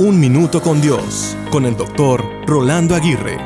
Un Minuto con Dios, con el doctor Rolando Aguirre.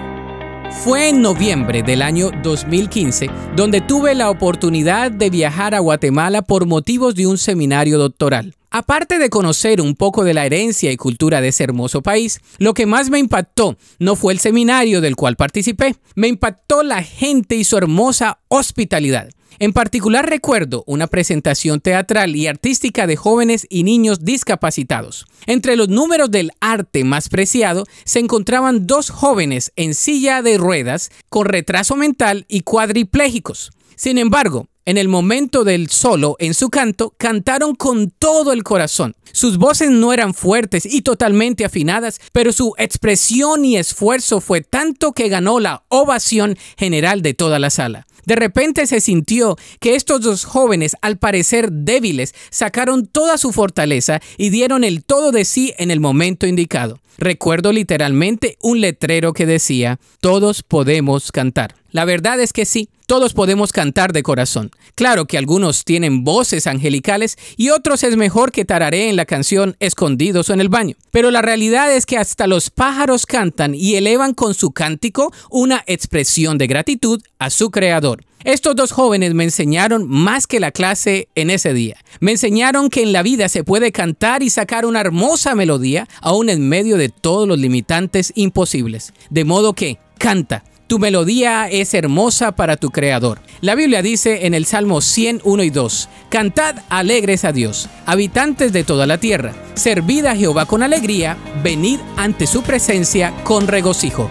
Fue en noviembre del año 2015 donde tuve la oportunidad de viajar a Guatemala por motivos de un seminario doctoral. Aparte de conocer un poco de la herencia y cultura de ese hermoso país, lo que más me impactó no fue el seminario del cual participé, me impactó la gente y su hermosa hospitalidad. En particular recuerdo una presentación teatral y artística de jóvenes y niños discapacitados. Entre los números del arte más preciado se encontraban dos jóvenes en silla de ruedas con retraso mental y cuadriplégicos. Sin embargo, en el momento del solo en su canto, cantaron con todo el corazón. Sus voces no eran fuertes y totalmente afinadas, pero su expresión y esfuerzo fue tanto que ganó la ovación general de toda la sala. De repente se sintió que estos dos jóvenes, al parecer débiles, sacaron toda su fortaleza y dieron el todo de sí en el momento indicado. Recuerdo literalmente un letrero que decía, todos podemos cantar. La verdad es que sí, todos podemos cantar de corazón. Claro que algunos tienen voces angelicales y otros es mejor que tarareen la canción escondidos o en el baño. Pero la realidad es que hasta los pájaros cantan y elevan con su cántico una expresión de gratitud a su creador. Estos dos jóvenes me enseñaron más que la clase en ese día. Me enseñaron que en la vida se puede cantar y sacar una hermosa melodía aún en medio de todos los limitantes imposibles. De modo que, canta. Tu melodía es hermosa para tu creador. La Biblia dice en el Salmo 101 y 2, Cantad alegres a Dios, habitantes de toda la tierra, servid a Jehová con alegría, venid ante su presencia con regocijo.